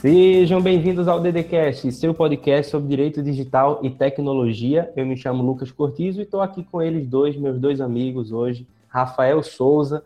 Sejam bem-vindos ao DDCast, seu podcast sobre direito digital e tecnologia. Eu me chamo Lucas Cortizo e estou aqui com eles dois, meus dois amigos hoje, Rafael Souza,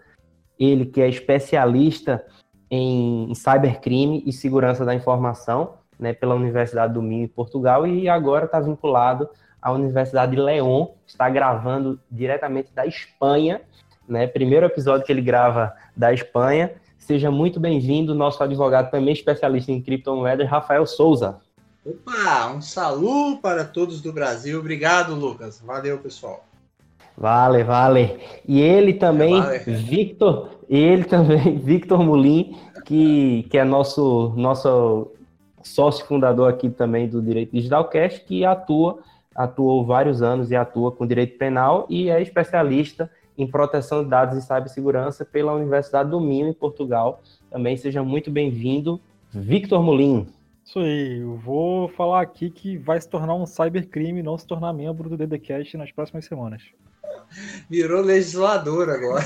ele que é especialista em cybercrime e segurança da informação, né, pela Universidade do Minho em Portugal e agora está vinculado à Universidade de León, está gravando diretamente da Espanha, né, primeiro episódio que ele grava da Espanha. Seja muito bem-vindo, nosso advogado também especialista em criptomoedas, Rafael Souza. Opa, um saludo para todos do Brasil. Obrigado, Lucas. Valeu, pessoal. Vale, vale. E ele também, vale. Victor, ele também, Victor Mulim, que, que é nosso, nosso sócio fundador aqui também do Direito Digital Cash, que atua, atuou vários anos e atua com direito penal e é especialista em proteção de dados e cibersegurança pela Universidade do Minho, em Portugal. Também seja muito bem-vindo, Victor Molin. Isso aí, eu vou falar aqui que vai se tornar um cybercrime não se tornar membro do DDCast nas próximas semanas. Virou legislador agora.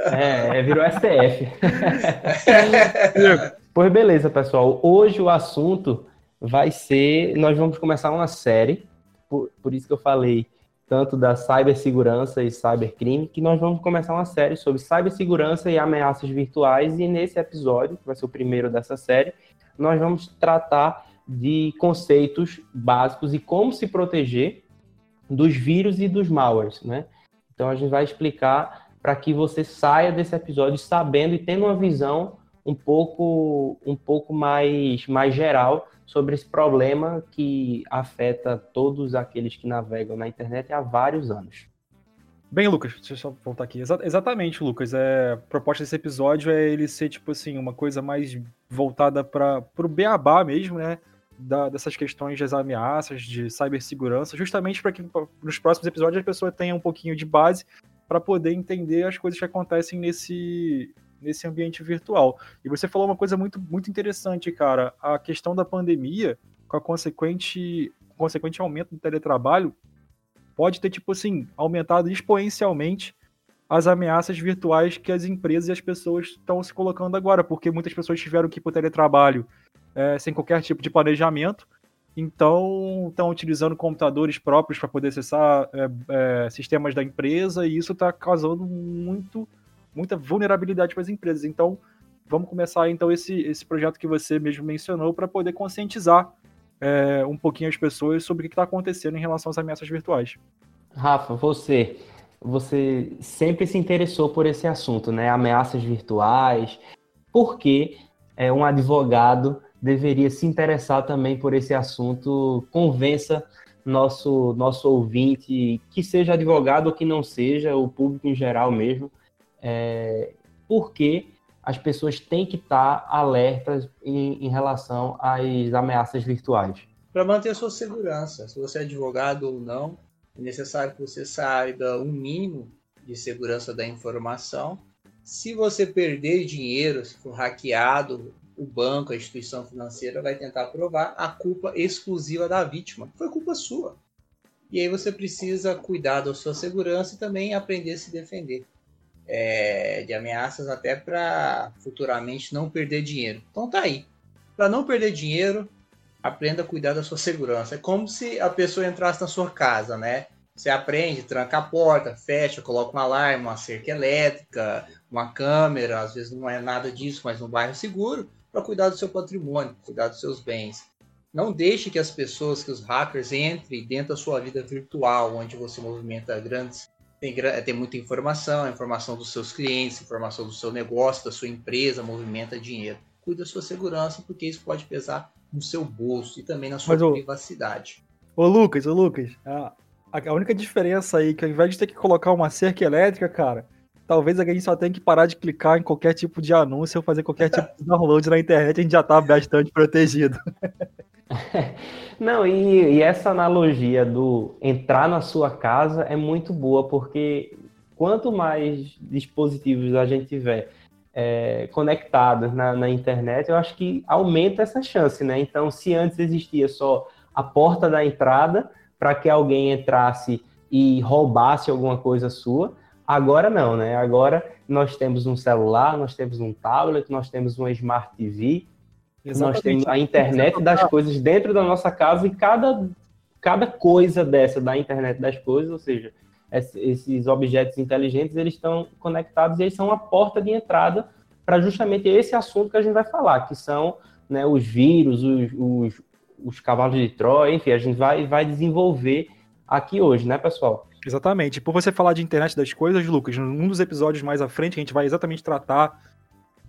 É, é virou STF. pois beleza, pessoal. Hoje o assunto vai ser. Nós vamos começar uma série, por, por isso que eu falei tanto da cibersegurança e cybercrime, que nós vamos começar uma série sobre cibersegurança e ameaças virtuais, e nesse episódio, que vai ser o primeiro dessa série, nós vamos tratar de conceitos básicos e como se proteger dos vírus e dos malwares, né? Então a gente vai explicar para que você saia desse episódio sabendo e tendo uma visão um pouco um pouco mais mais geral sobre esse problema que afeta todos aqueles que navegam na internet há vários anos. Bem, Lucas, deixa eu só voltar aqui. Exa exatamente, Lucas. É, a proposta desse episódio é ele ser, tipo assim, uma coisa mais voltada para o beabá mesmo, né? Da, dessas questões das ameaças, de cibersegurança, justamente para que nos próximos episódios a pessoa tenha um pouquinho de base para poder entender as coisas que acontecem nesse, nesse ambiente virtual. E você falou uma coisa muito, muito interessante, cara. A questão da pandemia, com a consequente, consequente aumento do teletrabalho, pode ter, tipo assim, aumentado exponencialmente as ameaças virtuais que as empresas e as pessoas estão se colocando agora, porque muitas pessoas tiveram que ir para o teletrabalho é, sem qualquer tipo de planejamento, então estão utilizando computadores próprios para poder acessar é, é, sistemas da empresa, e isso está causando muito muita vulnerabilidade para as empresas. Então, vamos começar então esse, esse projeto que você mesmo mencionou para poder conscientizar é, um pouquinho as pessoas sobre o que está acontecendo em relação às ameaças virtuais. Rafa, você, você sempre se interessou por esse assunto, né? Ameaças virtuais. Por que é, um advogado deveria se interessar também por esse assunto? Convença nosso nosso ouvinte, que seja advogado ou que não seja, o público em geral mesmo, é, porque as pessoas têm que estar alertas em, em relação às ameaças virtuais. Para manter a sua segurança, se você é advogado ou não, é necessário que você saiba um mínimo de segurança da informação. Se você perder dinheiro, se for hackeado, o banco, a instituição financeira vai tentar provar a culpa exclusiva da vítima. Foi culpa sua. E aí você precisa cuidar da sua segurança e também aprender a se defender é, de ameaças até para futuramente não perder dinheiro. Então tá aí. Para não perder dinheiro, aprenda a cuidar da sua segurança. É como se a pessoa entrasse na sua casa, né? Você aprende, tranca a porta, fecha, coloca um alarme, uma cerca elétrica, uma câmera, às vezes não é nada disso, mas um bairro seguro, para cuidar do seu patrimônio, cuidar dos seus bens. Não deixe que as pessoas, que os hackers entrem dentro da sua vida virtual, onde você movimenta grandes tem, tem muita informação, informação dos seus clientes, informação do seu negócio, da sua empresa, movimenta dinheiro. Cuide da sua segurança, porque isso pode pesar no seu bolso e também na sua Mas, privacidade. Ô, Lucas, ô Lucas, a, a única diferença aí é que ao invés de ter que colocar uma cerca elétrica, cara, talvez a gente só tenha que parar de clicar em qualquer tipo de anúncio ou fazer qualquer tipo de download na internet, a gente já tá bastante protegido. Não, e, e, essa analogia do entrar na sua casa é muito boa, porque quanto mais dispositivos a gente tiver é, conectados na, na, internet, eu acho que aumenta essa chance, né? Então, se antes existia só a porta da entrada para que alguém entrasse e roubasse alguma coisa sua, agora não, né? Agora nós temos um celular, nós temos um tablet, nós temos uma Smart TV, Exatamente. Nós temos a internet das coisas dentro da nossa casa e cada, cada coisa dessa da internet das coisas, ou seja, esses objetos inteligentes, eles estão conectados e eles são uma porta de entrada para justamente esse assunto que a gente vai falar, que são né, os vírus, os, os, os cavalos de Troia, enfim, a gente vai, vai desenvolver aqui hoje, né, pessoal? Exatamente. Por você falar de internet das coisas, Lucas, num dos episódios mais à frente, a gente vai exatamente tratar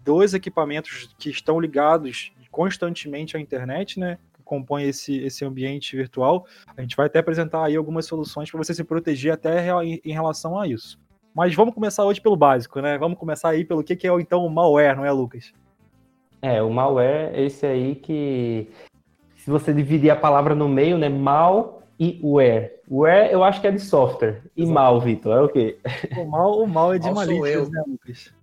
dois equipamentos que estão ligados constantemente à internet, né? Que compõem esse, esse ambiente virtual. A gente vai até apresentar aí algumas soluções para você se proteger até em relação a isso. Mas vamos começar hoje pelo básico, né? Vamos começar aí pelo que, que é então o malware, não é, Lucas? É, o malware, esse aí que. Se você dividir a palavra no meio, né? Mal e ware. Ware eu acho que é de software. E Exato. mal, Vitor, é o quê? O mal, o mal é de malícias, né, Lucas?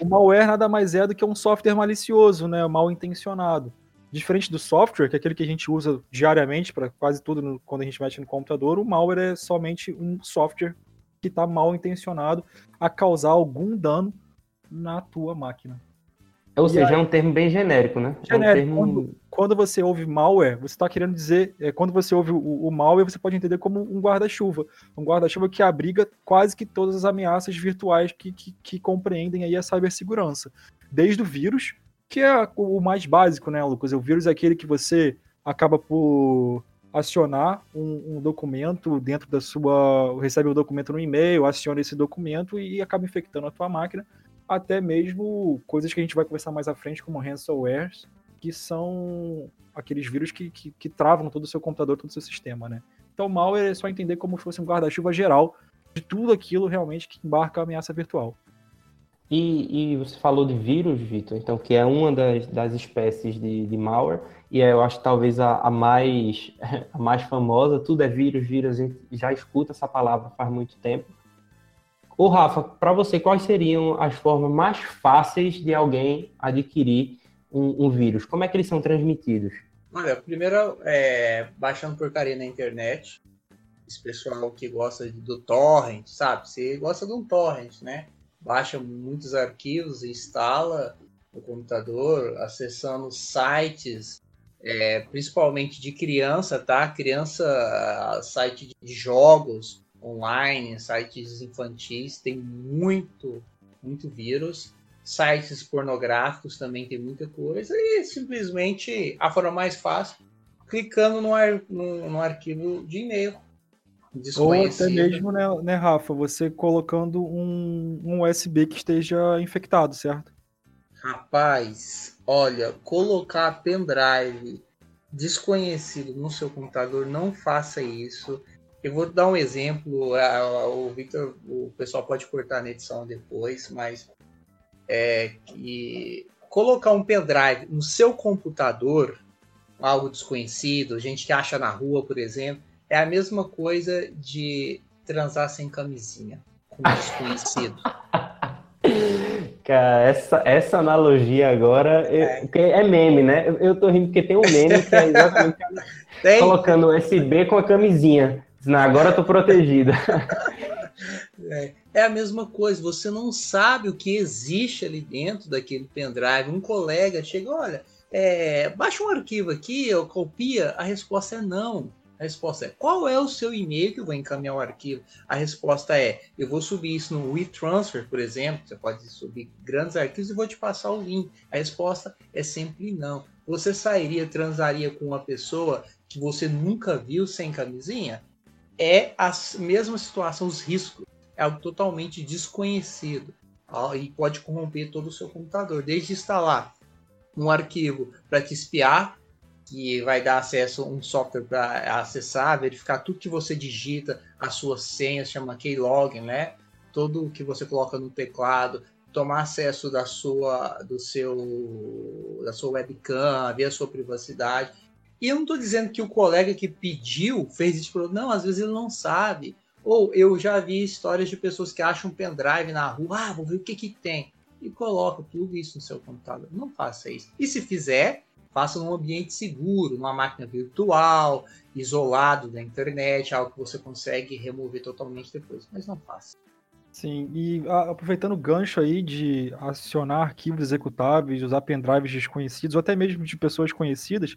o, o malware nada mais é do que um software malicioso, né? Mal intencionado. Diferente do software, que é aquele que a gente usa diariamente para quase tudo no, quando a gente mexe no computador, o malware é somente um software que está mal intencionado a causar algum dano na tua máquina. Ou e seja, aí, é um termo bem genérico, né? Genérico. É um termo... quando, quando, você ouve malware, você está querendo dizer, é, quando você ouve o, o malware, você pode entender como um guarda-chuva. Um guarda-chuva que abriga quase que todas as ameaças virtuais que, que, que compreendem aí a cibersegurança. Desde o vírus, que é o mais básico, né, Lucas? O vírus é aquele que você acaba por acionar um, um, documento dentro da sua. recebe o documento no e-mail, aciona esse documento e acaba infectando a tua máquina. Até mesmo coisas que a gente vai conversar mais à frente, como ransomware, que são aqueles vírus que, que, que travam todo o seu computador, todo o seu sistema, né? Então, mal é só entender como se fosse um guarda-chuva geral de tudo aquilo realmente que embarca a ameaça virtual. E, e você falou de vírus, Vitor, então, que é uma das, das espécies de, de malware e eu acho talvez a, a, mais, a mais famosa, tudo é vírus, vírus, a gente já escuta essa palavra faz muito tempo. Ô Rafa, para você, quais seriam as formas mais fáceis de alguém adquirir um, um vírus? Como é que eles são transmitidos? Olha, primeiro é baixando porcaria na internet. Esse pessoal que gosta do torrent, sabe? Você gosta de um torrent, né? Baixa muitos arquivos, instala no computador, acessando sites é, principalmente de criança, tá? Criança, site de jogos online, sites infantis, tem muito, muito vírus. Sites pornográficos também tem muita coisa. E simplesmente a forma mais fácil, clicando no, ar, no, no arquivo de e-mail. Ou até mesmo, né, né, Rafa, você colocando um, um USB que esteja infectado, certo? Rapaz, olha, colocar pendrive desconhecido no seu computador, não faça isso. Eu vou dar um exemplo, o Victor, o pessoal pode cortar na edição depois, mas é que colocar um pendrive no seu computador, algo desconhecido, gente que acha na rua, por exemplo, é a mesma coisa de transar sem camisinha com um desconhecido. Cara, essa, essa analogia agora é, é meme, né? Eu, tô rindo porque tem um meme que é exatamente colocando o USB com a camisinha. Não, agora eu tô protegida. É, é, a mesma coisa, você não sabe o que existe ali dentro daquele pendrive. Um colega chega, olha, é, baixa um arquivo aqui, ou copia, a resposta é não. A resposta é: qual é o seu e-mail que eu vou encaminhar o arquivo? A resposta é: eu vou subir isso no WeTransfer, por exemplo. Você pode subir grandes arquivos e vou te passar o link. A resposta é sempre não. Você sairia, transaria com uma pessoa que você nunca viu sem camisinha? É a mesma situação, os riscos. É algo totalmente desconhecido e pode corromper todo o seu computador, desde instalar um arquivo para te espiar que vai dar acesso a um software para acessar, verificar tudo que você digita, a sua senha, chama keylogin, né? Tudo que você coloca no teclado, tomar acesso da sua, do seu, da sua webcam, ver a sua privacidade. E eu não estou dizendo que o colega que pediu fez isso, não, às vezes ele não sabe. Ou eu já vi histórias de pessoas que acham um pendrive na rua, ah, vou ver o que que tem. E coloca tudo isso no seu computador. Não faça isso. E se fizer, faça num ambiente seguro, numa máquina virtual, isolado da internet, algo que você consegue remover totalmente depois, mas não faça. Sim, e a, aproveitando o gancho aí de acionar arquivos executáveis, usar pendrives desconhecidos, ou até mesmo de pessoas conhecidas,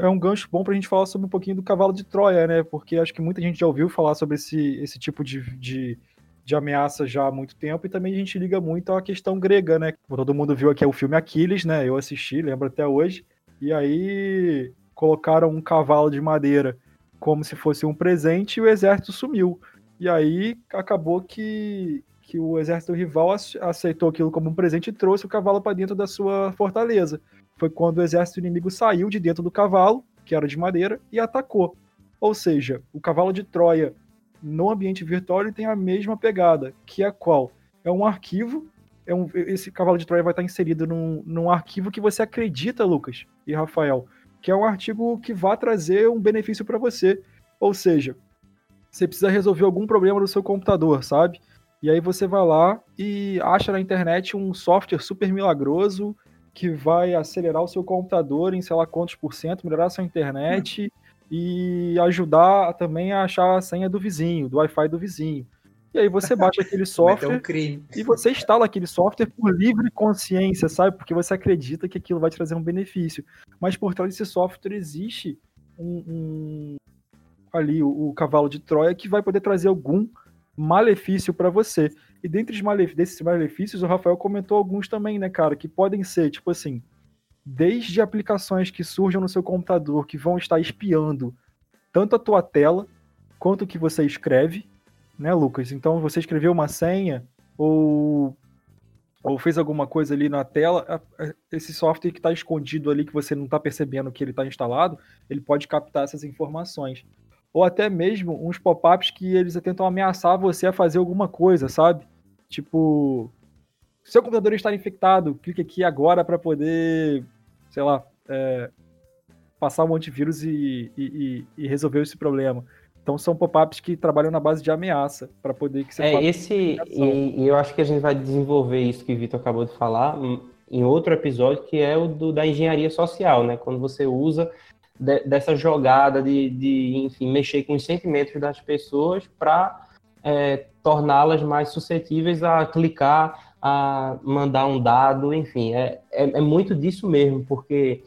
é um gancho bom para a gente falar sobre um pouquinho do cavalo de Troia, né? Porque acho que muita gente já ouviu falar sobre esse, esse tipo de, de, de ameaça já há muito tempo, e também a gente liga muito à questão grega, né? Todo mundo viu aqui o filme Aquiles, né? Eu assisti, lembro até hoje. E aí colocaram um cavalo de madeira como se fosse um presente e o exército sumiu. E aí acabou que, que o exército rival aceitou aquilo como um presente e trouxe o cavalo para dentro da sua fortaleza. Foi quando o exército inimigo saiu de dentro do cavalo, que era de madeira, e atacou. Ou seja, o cavalo de Troia no ambiente virtual ele tem a mesma pegada, que é qual? É um arquivo, é um, esse cavalo de Troia vai estar inserido num, num arquivo que você acredita, Lucas e Rafael, que é um artigo que vai trazer um benefício para você. Ou seja, você precisa resolver algum problema no seu computador, sabe? E aí você vai lá e acha na internet um software super milagroso que vai acelerar o seu computador em sei lá quantos por cento, melhorar a sua internet e ajudar também a achar a senha do vizinho, do Wi-Fi do vizinho. E aí você baixa aquele software um e você instala aquele software por livre consciência, sabe? Porque você acredita que aquilo vai te trazer um benefício. Mas por trás desse software existe um, um ali o, o, cavalo de Troia que vai poder trazer algum malefício para você. E dentre os malef desses malefícios, o Rafael comentou alguns também, né, cara, que podem ser, tipo assim, desde aplicações que surjam no seu computador que vão estar espiando tanto a tua tela quanto o que você escreve, né, Lucas? Então você escreveu uma senha ou ou fez alguma coisa ali na tela, esse software que está escondido ali, que você não está percebendo que ele está instalado, ele pode captar essas informações. Ou até mesmo uns pop-ups que eles tentam ameaçar você a fazer alguma coisa, sabe? Tipo, seu computador está infectado, clique aqui agora para poder, sei lá, é, passar um antivírus e, e, e resolver esse problema. Então são pop-ups que trabalham na base de ameaça para poder que você É esse e, e, eu acho que a gente vai desenvolver isso que o Vitor acabou de falar em outro episódio que é o do, da engenharia social, né? Quando você usa de, dessa jogada de, de, enfim, mexer com os sentimentos das pessoas para é, torná-las mais suscetíveis a clicar, a mandar um dado, enfim, é, é, é muito disso mesmo, porque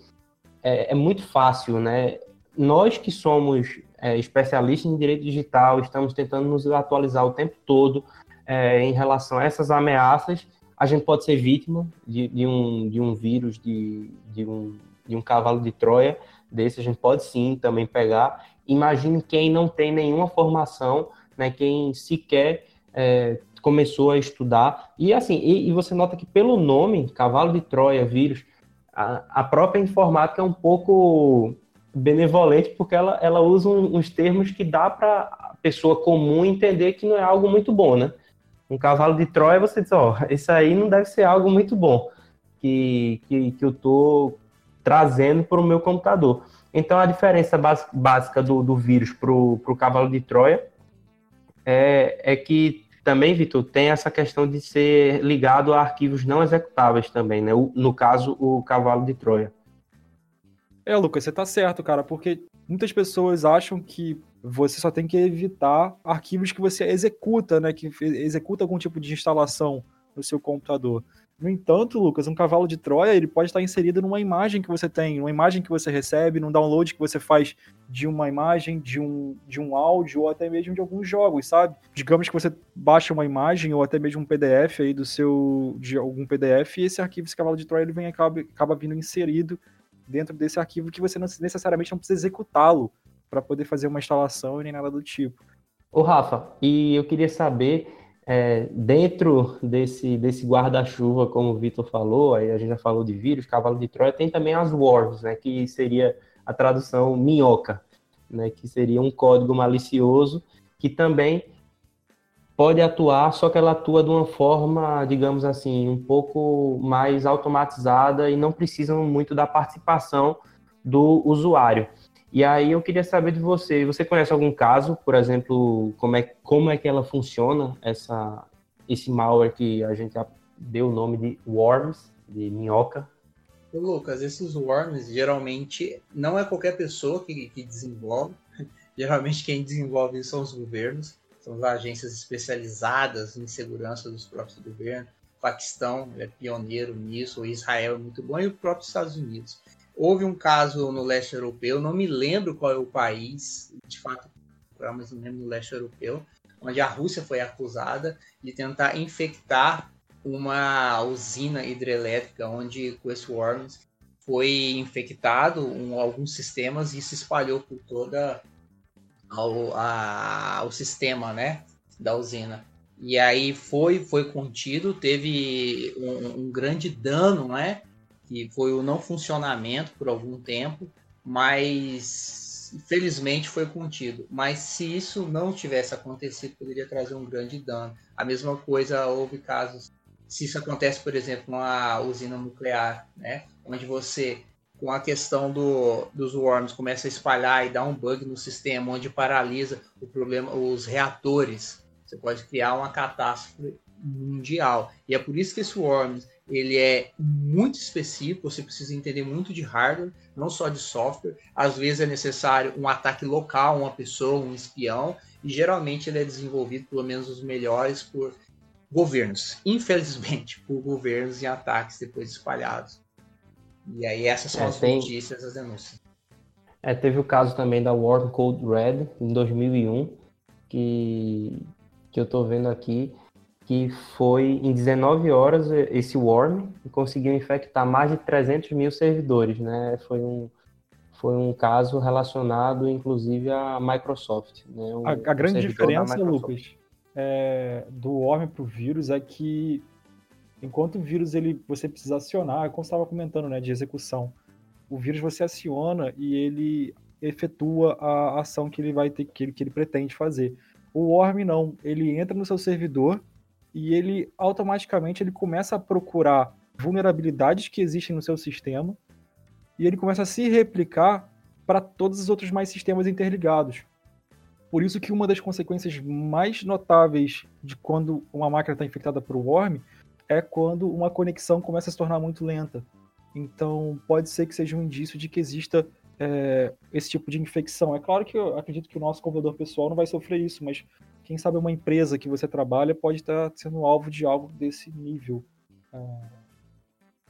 é, é muito fácil, né? Nós que somos é, especialistas em direito digital, estamos tentando nos atualizar o tempo todo é, em relação a essas ameaças. A gente pode ser vítima de, de um, de um vírus, de, de, um, de um cavalo de Troia desse, a gente pode sim também pegar. Imagine quem não tem nenhuma formação, né, quem sequer é, começou a estudar. E assim, e, e, você nota que pelo nome, cavalo de Troia, vírus, a, a própria informática é um pouco benevolente, porque ela, ela usa uns termos que dá para a pessoa comum entender que não é algo muito bom, né? Um cavalo de Troia, você diz, ó, isso aí não deve ser algo muito bom que, que, que eu tô trazendo para o meu computador. Então, a diferença básica do, do vírus para o cavalo de Troia é, é que também, Vitor, tem essa questão de ser ligado a arquivos não executáveis também, né? O, no caso, o cavalo de Troia. É, Lucas, você tá certo, cara, porque muitas pessoas acham que você só tem que evitar arquivos que você executa, né? Que executa algum tipo de instalação no seu computador. No entanto, Lucas, um cavalo de Troia ele pode estar inserido numa imagem que você tem, numa imagem que você recebe, num download que você faz de uma imagem, de um, de um áudio ou até mesmo de alguns jogos, sabe? Digamos que você baixa uma imagem ou até mesmo um PDF aí do seu de algum PDF e esse arquivo, esse cavalo de Troia, ele vem acaba, acaba vindo inserido dentro desse arquivo que você não, necessariamente não precisa executá-lo para poder fazer uma instalação e nem nada do tipo. Ô Rafa, e eu queria saber, é, dentro desse, desse guarda-chuva, como o Vitor falou, aí a gente já falou de vírus, cavalo de Troia, tem também as worms, né, que seria a tradução minhoca, né, que seria um código malicioso que também pode atuar, só que ela atua de uma forma, digamos assim, um pouco mais automatizada e não precisa muito da participação do usuário. E aí eu queria saber de você, você conhece algum caso, por exemplo, como é, como é que ela funciona, essa, esse malware que a gente deu o nome de Worms, de minhoca? Lucas, esses Worms geralmente não é qualquer pessoa que, que desenvolve, geralmente quem desenvolve são os governos, são as agências especializadas em segurança dos próprios governos. O Paquistão é pioneiro nisso, o Israel é muito bom e o próprio Estados Unidos. Houve um caso no leste europeu, não me lembro qual é o país, de fato, mas não lembro no leste europeu, onde a Rússia foi acusada de tentar infectar uma usina hidrelétrica, onde com esse worms foi infectado um, alguns sistemas e se espalhou por toda ao, a, o sistema, né, da usina. E aí foi foi contido, teve um, um, grande dano, né, que foi o não funcionamento por algum tempo, mas felizmente foi contido. Mas se isso não tivesse acontecido, poderia trazer um grande dano. A mesma coisa houve casos se isso acontece, por exemplo, numa usina nuclear, né, onde você com a questão do, dos worms começa a espalhar e dá um bug no sistema, onde paralisa o problema, os reatores. Você pode criar uma catástrofe mundial. E é por isso que esse worms ele é muito específico, você precisa entender muito de hardware, não só de software. Às vezes é necessário um ataque local, uma pessoa, um espião, e geralmente ele é desenvolvido, pelo menos os melhores, por governos. Infelizmente, por governos e ataques depois espalhados. E aí essas são é, as tem... notícias, as denúncias. É, teve o caso também da Warm Code Red, em 2001, que, que eu estou vendo aqui, que foi em 19 horas esse worm e conseguiu infectar mais de 300 mil servidores, né? Foi um, foi um caso relacionado, inclusive, à Microsoft. Né? Um, a, a grande diferença, Lucas, é, do worm para o vírus é que Enquanto o vírus ele você precisa acionar, como estava comentando, né, de execução. O vírus você aciona e ele efetua a ação que ele vai ter que ele, que ele pretende fazer. O worm não, ele entra no seu servidor e ele automaticamente ele começa a procurar vulnerabilidades que existem no seu sistema e ele começa a se replicar para todos os outros mais sistemas interligados. Por isso que uma das consequências mais notáveis de quando uma máquina está infectada por worm é quando uma conexão começa a se tornar muito lenta. Então, pode ser que seja um indício de que exista é, esse tipo de infecção. É claro que eu acredito que o nosso computador pessoal não vai sofrer isso, mas quem sabe uma empresa que você trabalha pode estar sendo alvo de algo desse nível. É,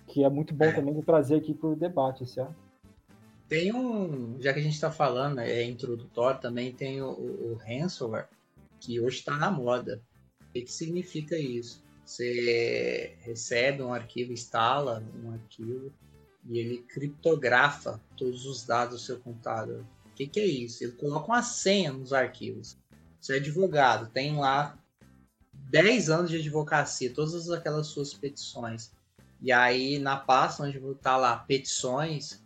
que é muito bom também de trazer aqui para o debate, certo? Tem um, já que a gente está falando, é introdutório, também tem o, o ransomware, que hoje está na moda. O que significa isso? Você recebe um arquivo, instala um arquivo e ele criptografa todos os dados do seu computador. O que, que é isso? Ele coloca uma senha nos arquivos. Você é advogado, tem lá 10 anos de advocacia, todas aquelas suas petições. E aí, na pasta onde está lá petições,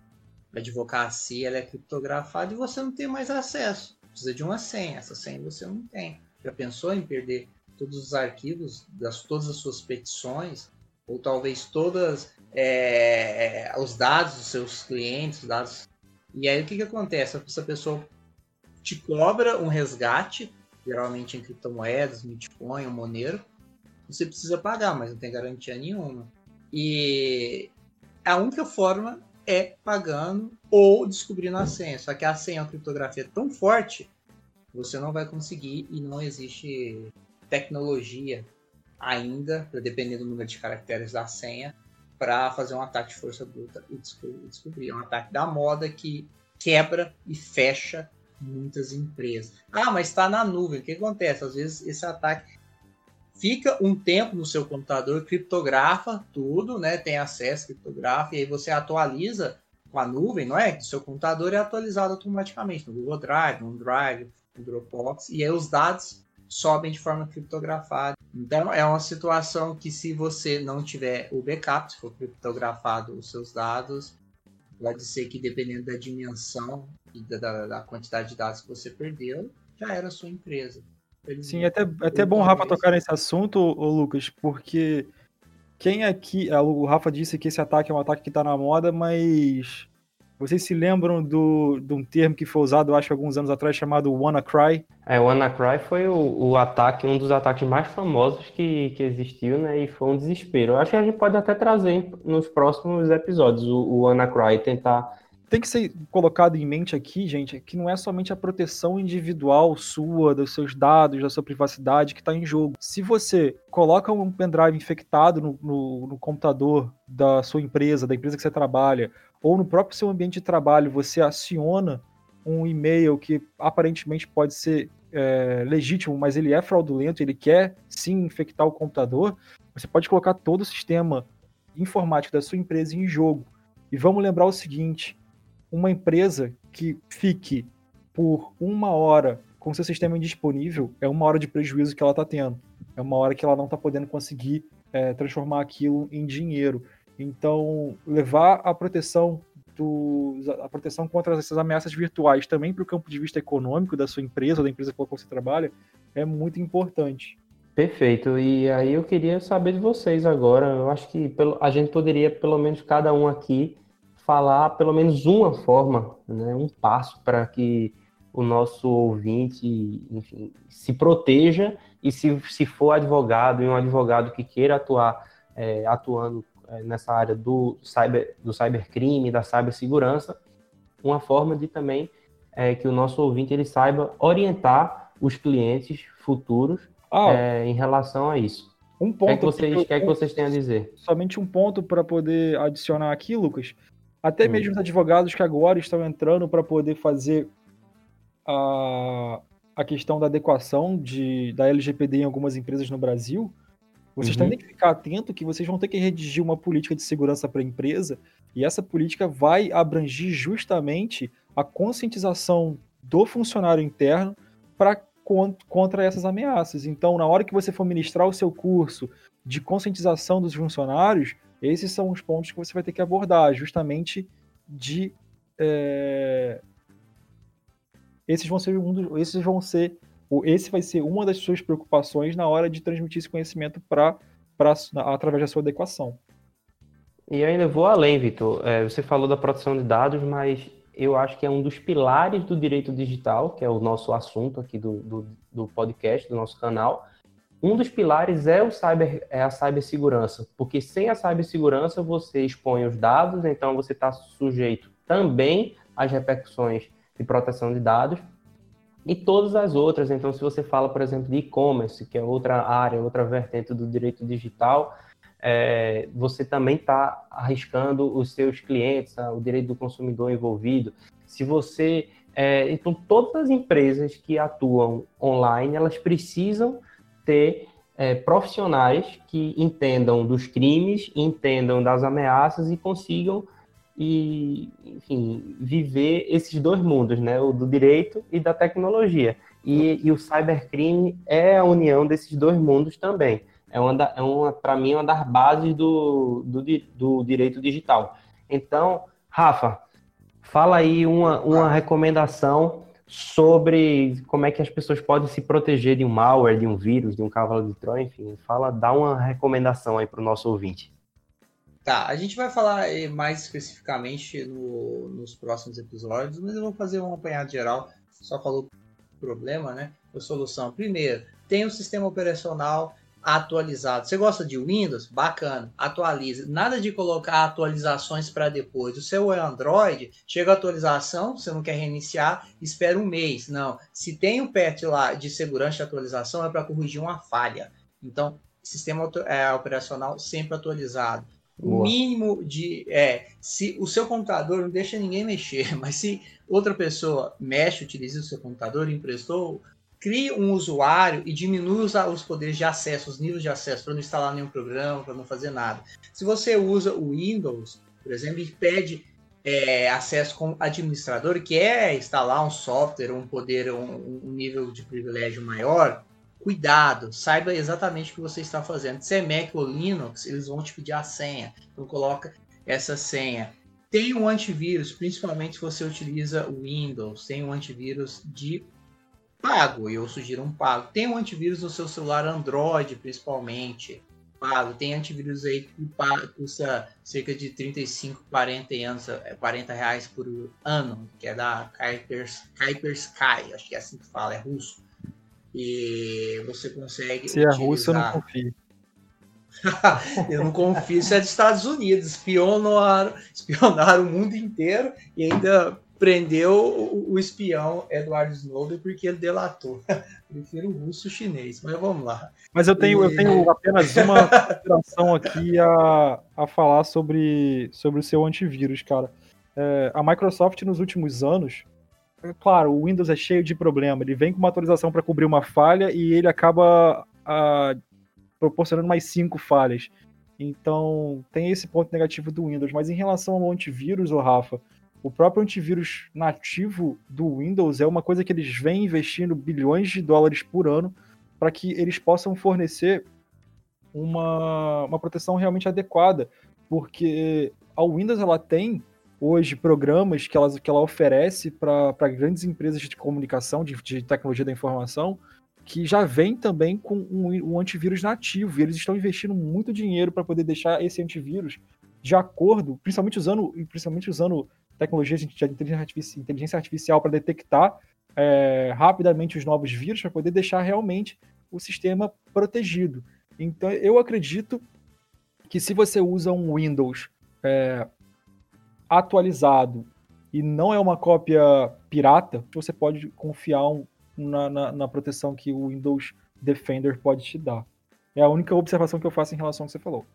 advocacia ela é criptografada e você não tem mais acesso. Precisa de uma senha. Essa senha você não tem. Já pensou em perder todos os arquivos, das, todas as suas petições, ou talvez todas é, os dados dos seus clientes, dados. E aí o que, que acontece? Essa pessoa te cobra um resgate, geralmente em criptomoedas, Bitcoin, Monero. Você precisa pagar, mas não tem garantia nenhuma. E a única forma é pagando ou descobrindo a senha. Só que a senha, a criptografia é tão forte, você não vai conseguir e não existe tecnologia ainda, dependendo do número de caracteres da senha, para fazer um ataque de força bruta e descobrir. É um ataque da moda que quebra e fecha muitas empresas. Ah, mas está na nuvem. O que acontece? Às vezes esse ataque fica um tempo no seu computador, criptografa tudo, né? Tem acesso, criptografa, e aí você atualiza com a nuvem, não é? O seu computador é atualizado automaticamente no Google Drive, no Drive, no Dropbox, e aí os dados sobem de forma criptografada. Então é uma situação que se você não tiver o backup, se for criptografado os seus dados, pode ser que dependendo da dimensão e da, da quantidade de dados que você perdeu, já era a sua empresa. Sim, é até, é até bom o Rafa tocar nesse assunto, ô Lucas, porque quem aqui. O Rafa disse que esse ataque é um ataque que está na moda, mas vocês se lembram do, de um termo que foi usado, acho, alguns anos atrás, chamado WannaCry? É, o WannaCry foi o, o ataque, um dos ataques mais famosos que, que existiu, né? E foi um desespero. Eu acho que a gente pode até trazer nos próximos episódios o, o WannaCry, tentar tem que ser colocado em mente aqui, gente, que não é somente a proteção individual sua, dos seus dados, da sua privacidade que está em jogo. Se você coloca um pendrive infectado no, no, no, computador da sua empresa, da empresa que você trabalha, ou no próprio seu ambiente de trabalho, você aciona um e-mail que aparentemente pode ser é, legítimo, mas ele é fraudulento, ele quer sim infectar o computador, você pode colocar todo o sistema informático da sua empresa em jogo. E vamos lembrar o seguinte: uma empresa que fique por uma hora com seu sistema indisponível é uma hora de prejuízo que ela está tendo. É uma hora que ela não está podendo conseguir é, transformar aquilo em dinheiro. Então, levar a proteção do, a proteção contra essas ameaças virtuais também para o campo de vista econômico da sua empresa, da empresa com a qual você trabalha, é muito importante. Perfeito. E aí eu queria saber de vocês agora. Eu acho que a gente poderia, pelo menos cada um aqui, falar pelo menos uma forma, né, um passo para que o nosso ouvinte, enfim, se proteja e se, se for advogado e um advogado que queira atuar é, atuando é, nessa área do cyber do cybercrime, da cibersegurança, uma forma de também é, que o nosso ouvinte ele saiba orientar os clientes futuros ah, é, em relação a isso. Um ponto. O que, é que vocês, que, eu, que, que vocês têm a dizer? Somente um ponto para poder adicionar aqui, Lucas. Até hum. mesmo os advogados que agora estão entrando para poder fazer a, a questão da adequação de, da LGPD em algumas empresas no Brasil, vocês uhum. têm que ficar atento que vocês vão ter que redigir uma política de segurança para a empresa e essa política vai abranger justamente a conscientização do funcionário interno para contra essas ameaças. Então, na hora que você for ministrar o seu curso de conscientização dos funcionários, esses são os pontos que você vai ter que abordar, justamente de é... esses vão ser um dos, esses vão ser esse vai ser uma das suas preocupações na hora de transmitir esse conhecimento para através da sua adequação. E ainda vou além, Vitor. É, você falou da proteção de dados, mas eu acho que é um dos pilares do direito digital, que é o nosso assunto aqui do, do, do podcast, do nosso canal. Um dos pilares é, o cyber, é a cibersegurança, porque sem a cibersegurança você expõe os dados, então você está sujeito também às repercussões de proteção de dados, e todas as outras. Então, se você fala, por exemplo, de e-commerce, que é outra área, outra vertente do direito digital, é, você também está arriscando os seus clientes, o direito do consumidor envolvido. Se você. É, então, todas as empresas que atuam online, elas precisam ter é, profissionais que entendam dos crimes, entendam das ameaças e consigam e, enfim, viver esses dois mundos, né? O do direito e da tecnologia. E, e o cybercrime é a união desses dois mundos também. É uma, é uma para mim, uma das bases do, do, do direito digital. Então, Rafa, fala aí uma, uma recomendação sobre como é que as pessoas podem se proteger de um malware, de um vírus, de um cavalo de Troia, enfim, fala, dá uma recomendação aí para o nosso ouvinte. Tá, a gente vai falar mais especificamente no, nos próximos episódios, mas eu vou fazer um apanhado geral. Só falou problema, né? A solução. Primeiro, tem um sistema operacional atualizado. Você gosta de Windows? Bacana, atualize. Nada de colocar atualizações para depois. O seu é Android, chega a atualização, você não quer reiniciar, espera um mês. Não. Se tem o um patch lá de segurança de atualização, é para corrigir uma falha. Então, sistema é, operacional sempre atualizado o mínimo de. É, se o seu computador não deixa ninguém mexer, mas se outra pessoa mexe, utiliza o seu computador, emprestou, crie um usuário e diminua os poderes de acesso, os níveis de acesso, para não instalar nenhum programa, para não fazer nada. Se você usa o Windows, por exemplo, e pede é, acesso como administrador, que é instalar um software, um poder, um, um nível de privilégio maior, cuidado, saiba exatamente o que você está fazendo. Se é Mac ou Linux, eles vão te pedir a senha. Então coloca essa senha. Tem um antivírus, principalmente se você utiliza o Windows, tem um antivírus de pago, eu sugiro um pago. Tem um antivírus no seu celular Android, principalmente, pago. Tem antivírus aí que custa cerca de 35, 40 anos, 40 reais por ano, que é da Kaspersky, acho que é assim que fala, é russo e você consegue. Se utilizar... é russo, eu não confio. eu não confio, isso é dos Estados Unidos. Espionaram, espionaram o mundo inteiro e ainda prendeu o, o espião Edward Snowden porque ele delatou. Prefiro o russo chinês, mas vamos lá. Mas eu tenho, eu tenho apenas uma consideração aqui a, a falar sobre, sobre o seu antivírus, cara. É, a Microsoft nos últimos anos, é claro, o Windows é cheio de problema. Ele vem com uma atualização para cobrir uma falha e ele acaba a, proporcionando mais cinco falhas. Então tem esse ponto negativo do Windows. Mas em relação ao antivírus, o Rafa, o próprio antivírus nativo do Windows é uma coisa que eles vêm investindo bilhões de dólares por ano para que eles possam fornecer uma, uma proteção realmente adequada, porque a Windows ela tem hoje programas que ela, que ela oferece para grandes empresas de comunicação, de, de, tecnologia da informação, que já vem também com um, um antivírus nativo. E eles estão investindo muito dinheiro para poder deixar esse antivírus de acordo, principalmente usando, principalmente usando tecnologias de inteligência artificial para detectar é, rapidamente os novos vírus, para poder deixar realmente o sistema protegido. Então, eu acredito que se você usa um Windows é, atualizado e não é uma cópia pirata, você pode confiar um, na, na, na, proteção que o Windows Defender pode te dar. É a única observação que eu faço em relação ao que você falou.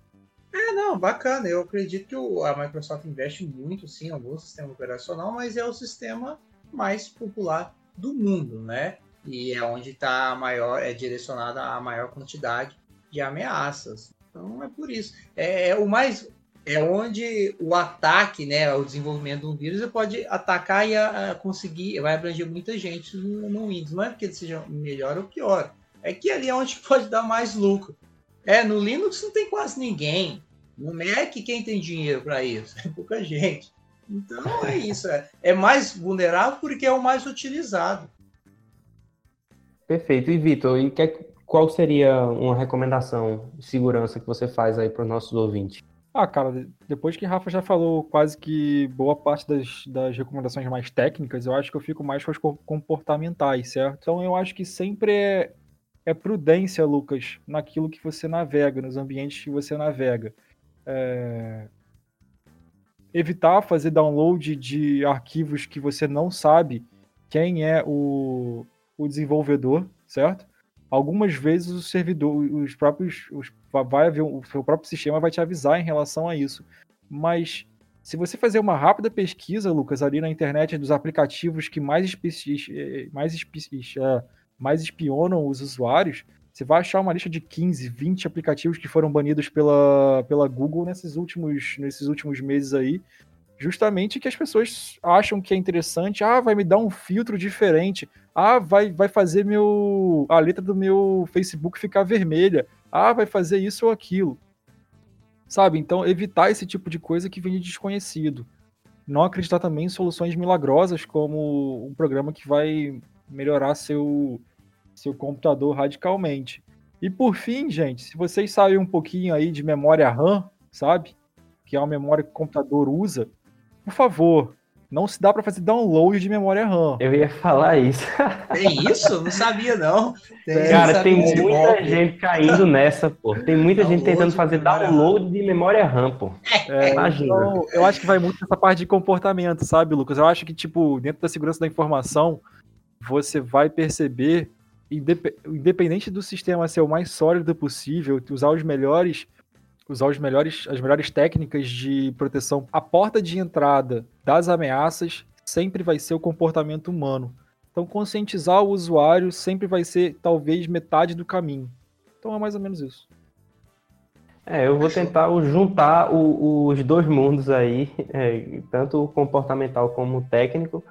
Não, bacana. Eu acredito que a Microsoft investe muito, sim, no bom sistema operacional, mas é o sistema mais popular do mundo, né? E é onde está a maior, é direcionada a maior quantidade de ameaças. Então é por isso. É, é o mais é onde o ataque, né, o desenvolvimento de um vírus, pode atacar e a, a conseguir, vai abranger muita gente no, no, Windows. Não é porque ele seja melhor ou pior, é que ali é onde pode dar mais lucro. É, no Linux não tem quase ninguém. No Mac, quem tem dinheiro para isso? É pouca gente. Então é isso. É, é mais vulnerável porque é o mais utilizado. Perfeito. E Vitor, e que, qual seria uma recomendação de segurança que você faz aí para os nossos ouvintes? Ah, cara, depois que Rafa já falou quase que boa parte das, das recomendações mais técnicas, eu acho que eu fico mais com as comportamentais, certo? Então eu acho que sempre é, é prudência, Lucas, naquilo que você navega, nos ambientes que você navega. É... Evitar fazer download de arquivos que você não sabe quem é o, o desenvolvedor, certo? algumas vezes o servidor, os próprios, os, vai haver, o seu próprio sistema vai te avisar em relação a isso. Mas se você fazer uma rápida pesquisa, Lucas, ali na internet dos aplicativos que mais, eh, mais, eh, mais espionam os usuários, você vai achar uma lista de 15, 20 aplicativos que foram banidos pela, pela Google nesses últimos, nesses últimos meses aí, justamente que as pessoas acham que é interessante, ah, vai me dar um filtro diferente, ah, vai, vai fazer meu a letra do meu Facebook ficar vermelha, ah, vai fazer isso ou aquilo. Sabe? Então, evitar esse tipo de coisa que vem de desconhecido. Não acreditar também em soluções milagrosas como um programa que vai melhorar seu seu computador radicalmente. E por fim, gente, se vocês sabem um pouquinho aí de memória RAM, sabe? Que é uma memória que o computador usa, por favor, não se dá para fazer download de memória RAM. Eu ia falar isso. Tem isso? Não sabia, não. Tem, Cara, tem muita gente caindo nessa, pô. Tem muita download gente tentando fazer download de memória RAM, pô. É, Imagina. Então, eu acho que vai muito nessa parte de comportamento, sabe, Lucas? Eu acho que, tipo, dentro da segurança da informação, você vai perceber, independente do sistema ser o mais sólido possível, usar os melhores usar os melhores, as melhores técnicas de proteção. A porta de entrada das ameaças sempre vai ser o comportamento humano. Então, conscientizar o usuário sempre vai ser talvez metade do caminho. Então, é mais ou menos isso. É, eu vou tentar juntar o, os dois mundos aí, é, tanto o comportamental como o técnico,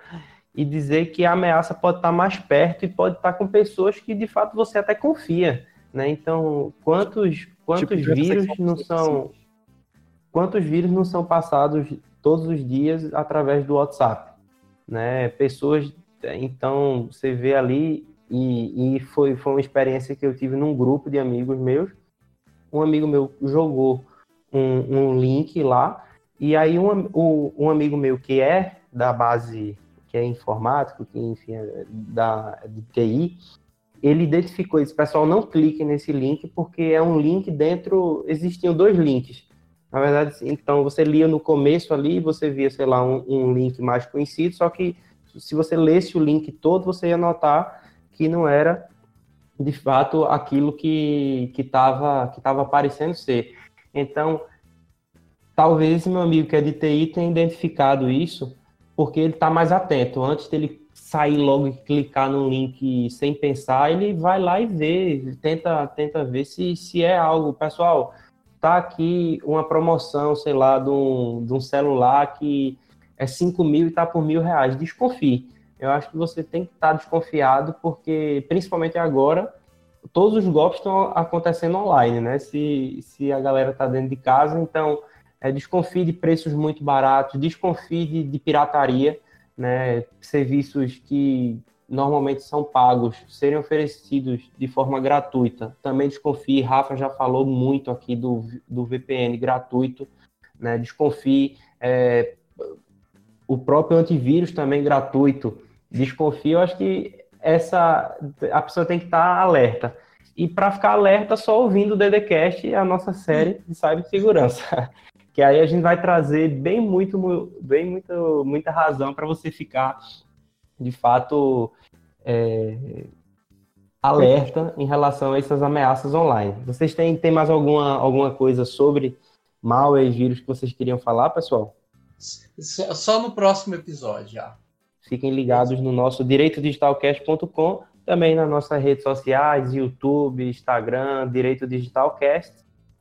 e dizer que a ameaça pode estar mais perto e pode estar com pessoas que de fato você até confia. Né? Então, quantos quantos tipo vírus não são quantos vírus não são passados todos os dias através do WhatsApp, né? Pessoas, então você vê ali e, e foi foi uma experiência que eu tive num grupo de amigos meus. Um amigo meu jogou um, um link lá e aí um, um amigo meu que é da base que é informático, que enfim é da de TI, ele identificou esse pessoal não clique nesse link porque é um link dentro existiam dois links. Na verdade então você lia no começo ali você via sei lá um, um link mais conhecido só que se você lesse o link todo você ia notar que não era de fato aquilo que estava que estava parecendo ser. Então talvez meu amigo que é de TI tenha identificado isso porque ele está mais atento antes dele sair logo e clicar no link sem pensar, ele vai lá e vê, tenta, tenta ver se, se é algo. Pessoal, tá aqui uma promoção, sei lá, de um, de um celular que é 5 mil e tá por mil reais. Desconfie. Eu acho que você tem que estar tá desconfiado, porque principalmente agora, todos os golpes estão acontecendo online, né? Se, se a galera tá dentro de casa, então é, desconfie de preços muito baratos, desconfie de, de pirataria né, serviços que normalmente são pagos serem oferecidos de forma gratuita. Também desconfie, Rafa já falou muito aqui do, do VPN gratuito, né, desconfie, é, o próprio antivírus também gratuito, desconfie, eu acho que essa a pessoa tem que estar alerta. E para ficar alerta, só ouvindo o DDCast, a nossa série de cibersegurança que aí a gente vai trazer bem muito, bem muito, muita razão para você ficar de fato é, alerta em relação a essas ameaças online. Vocês têm, têm mais alguma, alguma coisa sobre malware e vírus que vocês queriam falar, pessoal? Só no próximo episódio já. Fiquem ligados no nosso direitodigitalcast.com, também nas nossas redes sociais, YouTube, Instagram, Direito Digitalcast.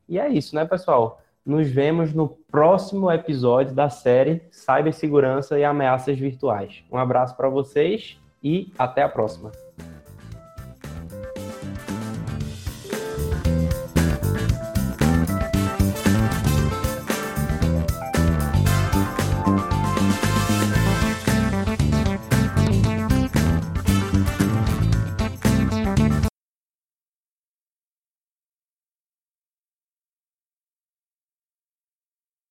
E é isso, né, pessoal? Nos vemos no próximo episódio da série Cibersegurança e Ameaças Virtuais. Um abraço para vocês e até a próxima.